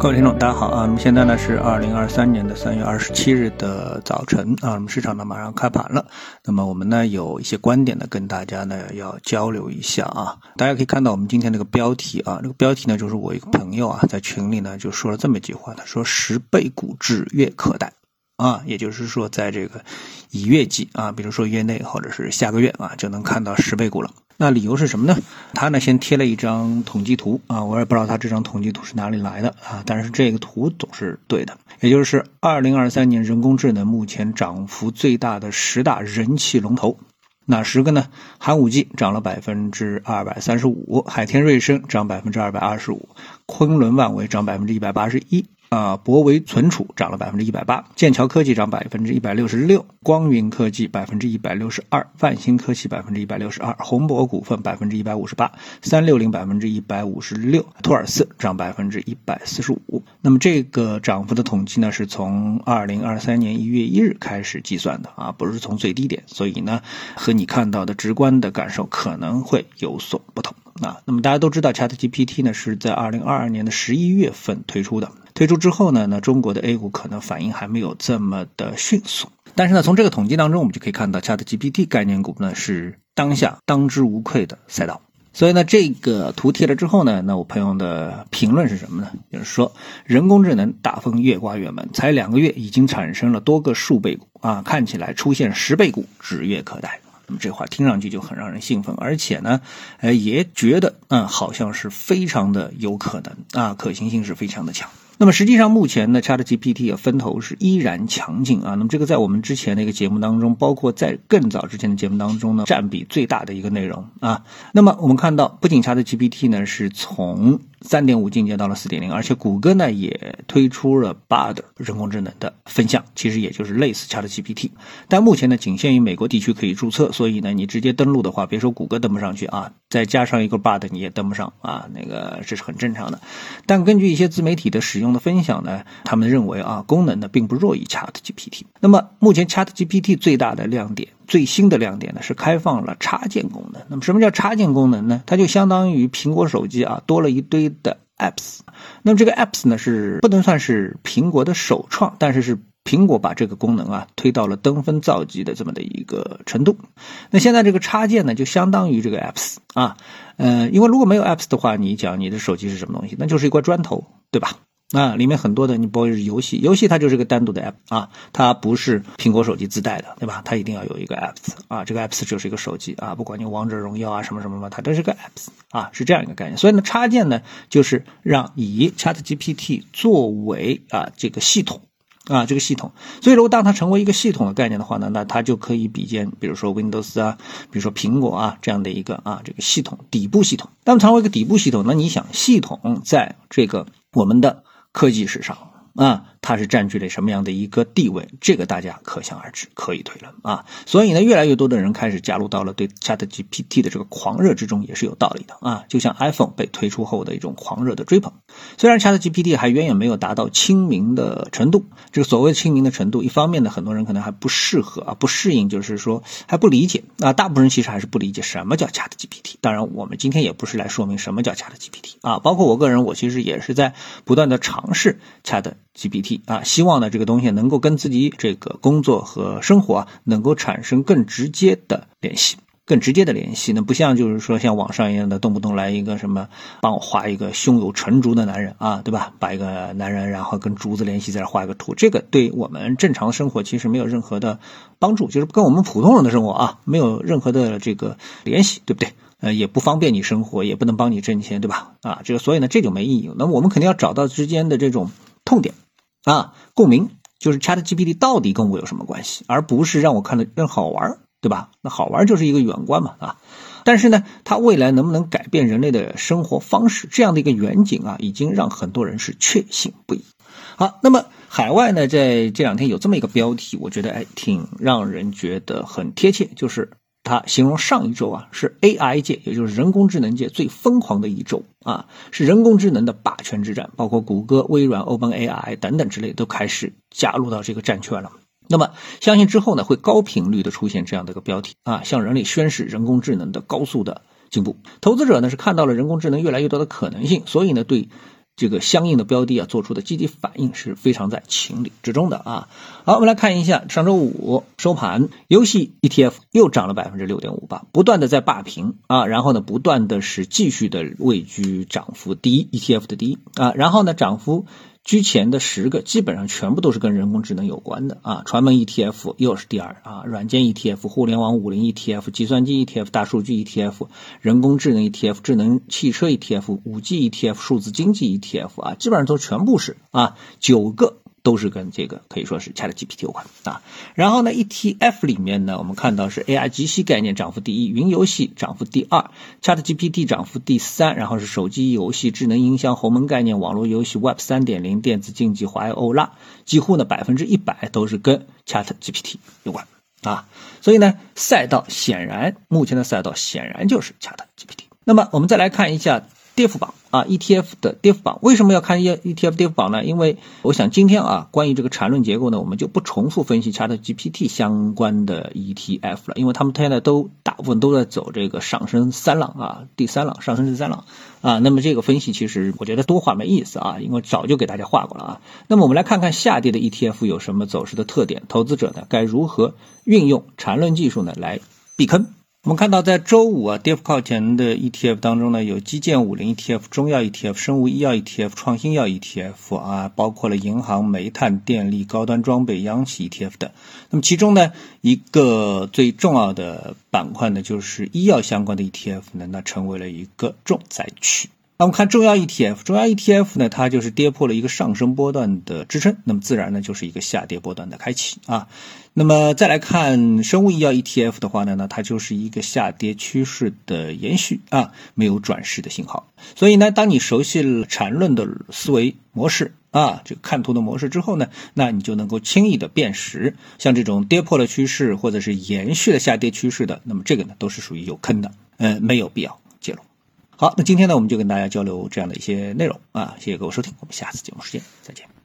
各位听众，大家好啊！那么现在呢是二零二三年的三月二十七日的早晨啊，那么市场呢马上开盘了。那么我们呢有一些观点呢跟大家呢要交流一下啊。大家可以看到我们今天这个标题啊，这个标题呢就是我一个朋友啊在群里呢就说了这么一句话，他说十倍股指月可待啊，也就是说在这个以月计啊，比如说月内或者是下个月啊就能看到十倍股了。那理由是什么呢？他呢先贴了一张统计图啊，我也不知道他这张统计图是哪里来的啊，但是这个图总是对的，也就是二零二三年人工智能目前涨幅最大的十大人气龙头，哪十个呢？寒武纪涨了百分之二百三十五，海天瑞声涨百分之二百二十五，昆仑万维涨百分之一百八十一。啊，博维存储涨了百分之一百八，剑桥科技涨百分之一百六十六，光云科技百分之一百六十二，万兴科技百分之一百六十二，宏博股份百分之一百五十八，三六零百分之一百五十六，托尔斯涨百分之一百四十五。那么这个涨幅的统计呢，是从二零二三年一月一日开始计算的啊，不是从最低点，所以呢，和你看到的直观的感受可能会有所不同啊。那么大家都知道，ChatGPT 呢是在二零二二年的十一月份推出的。推出之后呢，那中国的 A 股可能反应还没有这么的迅速。但是呢，从这个统计当中，我们就可以看到，ChatGPT 概念股呢是当下当之无愧的赛道。所以呢，这个图贴了之后呢，那我朋友的评论是什么呢？就是说，人工智能大风越刮越猛，才两个月已经产生了多个数倍股啊，看起来出现十倍股指月可待。那么这话听上去就很让人兴奋，而且呢，呃，也觉得嗯，好像是非常的有可能啊，可行性是非常的强。那么实际上，目前呢，ChatGPT 啊分头是依然强劲啊。那么这个在我们之前的一个节目当中，包括在更早之前的节目当中呢，占比最大的一个内容啊。那么我们看到，不仅 ChatGPT 呢是从三点五进阶到了四点零，而且谷歌呢也推出了 Bard 人工智能的分项，其实也就是类似 ChatGPT，但目前呢仅限于美国地区可以注册，所以呢你直接登录的话，别说谷歌登不上去啊，再加上一个 Bard 你也登不上啊，那个这是很正常的。但根据一些自媒体的使用的分享呢，他们认为啊功能呢并不弱于 ChatGPT。那么目前 ChatGPT 最大的亮点。最新的亮点呢是开放了插件功能。那么什么叫插件功能呢？它就相当于苹果手机啊多了一堆的 apps。那么这个 apps 呢是不能算是苹果的首创，但是是苹果把这个功能啊推到了登峰造极的这么的一个程度。那现在这个插件呢就相当于这个 apps 啊，呃，因为如果没有 apps 的话，你讲你的手机是什么东西？那就是一块砖头，对吧？啊，里面很多的，你包括是游戏，游戏它就是个单独的 app 啊，它不是苹果手机自带的，对吧？它一定要有一个 apps 啊，这个 apps 就是一个手机啊，不管你王者荣耀啊什么什么什么，它都是个 apps 啊，是这样一个概念。所以呢，插件呢，就是让以 ChatGPT 作为啊这个系统。啊，这个系统，所以如果当它成为一个系统的概念的话呢，那它就可以比肩，比如说 Windows 啊，比如说苹果啊这样的一个啊这个系统底部系统。那么成为一个底部系统，那你想系统在这个我们的科技史上啊。它是占据了什么样的一个地位？这个大家可想而知，可以推论啊。所以呢，越来越多的人开始加入到了对 ChatGPT 的这个狂热之中，也是有道理的啊。就像 iPhone 被推出后的一种狂热的追捧。虽然 ChatGPT 还远远没有达到亲民的程度，这个所谓亲民的程度，一方面呢，很多人可能还不适合啊，不适应，就是说还不理解啊。大部分人其实还是不理解什么叫 ChatGPT。当然，我们今天也不是来说明什么叫 ChatGPT 啊。包括我个人，我其实也是在不断的尝试 Chat GPT。啊，希望呢这个东西能够跟自己这个工作和生活啊能够产生更直接的联系，更直接的联系。那不像就是说像网上一样的动不动来一个什么帮我画一个胸有成竹的男人啊，对吧？把一个男人然后跟竹子联系，在这画一个图，这个对我们正常生活其实没有任何的帮助，就是跟我们普通人的生活啊没有任何的这个联系，对不对？呃，也不方便你生活，也不能帮你挣钱，对吧？啊，这个所以呢这就没意义。那么我们肯定要找到之间的这种痛点。啊，共鸣就是 Chat GPT 到底跟我有什么关系，而不是让我看的更好玩，对吧？那好玩就是一个远观嘛，啊。但是呢，它未来能不能改变人类的生活方式，这样的一个远景啊，已经让很多人是确信不疑。好，那么海外呢，在这两天有这么一个标题，我觉得哎，挺让人觉得很贴切，就是。他形容上一周啊是 AI 界，也就是人工智能界最疯狂的一周啊，是人工智能的霸权之战，包括谷歌、微软、OpenAI 等等之类都开始加入到这个战圈了。那么，相信之后呢会高频率的出现这样的一个标题啊，向人类宣示人工智能的高速的进步。投资者呢是看到了人工智能越来越多的可能性，所以呢对这个相应的标的啊做出的积极反应是非常在情理之中的啊。好，我们来看一下上周五收盘，游戏 ETF 又涨了百分之六点五八，不断的在霸屏啊，然后呢，不断的是继续的位居涨幅第一，ETF 的第一啊，然后呢，涨幅。之前的十个基本上全部都是跟人工智能有关的啊，传媒 ETF 又是第二啊，软件 ETF、互联网五零 ETF、计算机 ETF、大数据 ETF、人工智能 ETF、智能汽车 ETF、五 G ETF、数字经济 ETF 啊，基本上都全部是啊，九个。都是跟这个可以说是 Chat GPT 有关啊。然后呢，ETF 里面呢，我们看到是 AI 机器概念涨幅第一，云游戏涨幅第二，Chat GPT 涨幅第三，然后是手机游戏、智能音箱、鸿蒙概念、网络游戏、Web 三点零、电子竞技、华为欧拉，几乎呢百分之一百都是跟 Chat GPT 有关啊。所以呢，赛道显然目前的赛道显然就是 Chat GPT。那么我们再来看一下。跌幅榜啊，ETF 的跌幅榜为什么要看 E ETF 跌幅榜呢？因为我想今天啊，关于这个缠论结构呢，我们就不重复分析 ChatGPT 相关的 ETF 了，因为他们现在都大部分都在走这个上升三浪啊，第三浪上升第三浪啊。那么这个分析其实我觉得多画没意思啊，因为早就给大家画过了啊。那么我们来看看下跌的 ETF 有什么走势的特点，投资者呢该如何运用缠论技术呢来避坑？我们看到，在周五啊，跌幅靠前的 ETF 当中呢，有基建五零 ETF、中药 ETF、生物医药 ETF、创新药 ETF 啊，包括了银行、煤炭、电力、高端装备、央企 ETF 等。那么其中呢，一个最重要的板块呢，就是医药相关的 ETF 呢，那成为了一个重灾区。那我们看中药 ETF，中药 ETF 呢，它就是跌破了一个上升波段的支撑，那么自然呢就是一个下跌波段的开启啊。那么再来看生物医药 ETF 的话呢，那它就是一个下跌趋势的延续啊，没有转势的信号。所以呢，当你熟悉了缠论的思维模式啊，这个看图的模式之后呢，那你就能够轻易的辨识，像这种跌破了趋势或者是延续的下跌趋势的，那么这个呢都是属于有坑的，呃，没有必要介入。好，那今天呢，我们就跟大家交流这样的一些内容啊，谢谢各位收听，我们下次节目时间再见。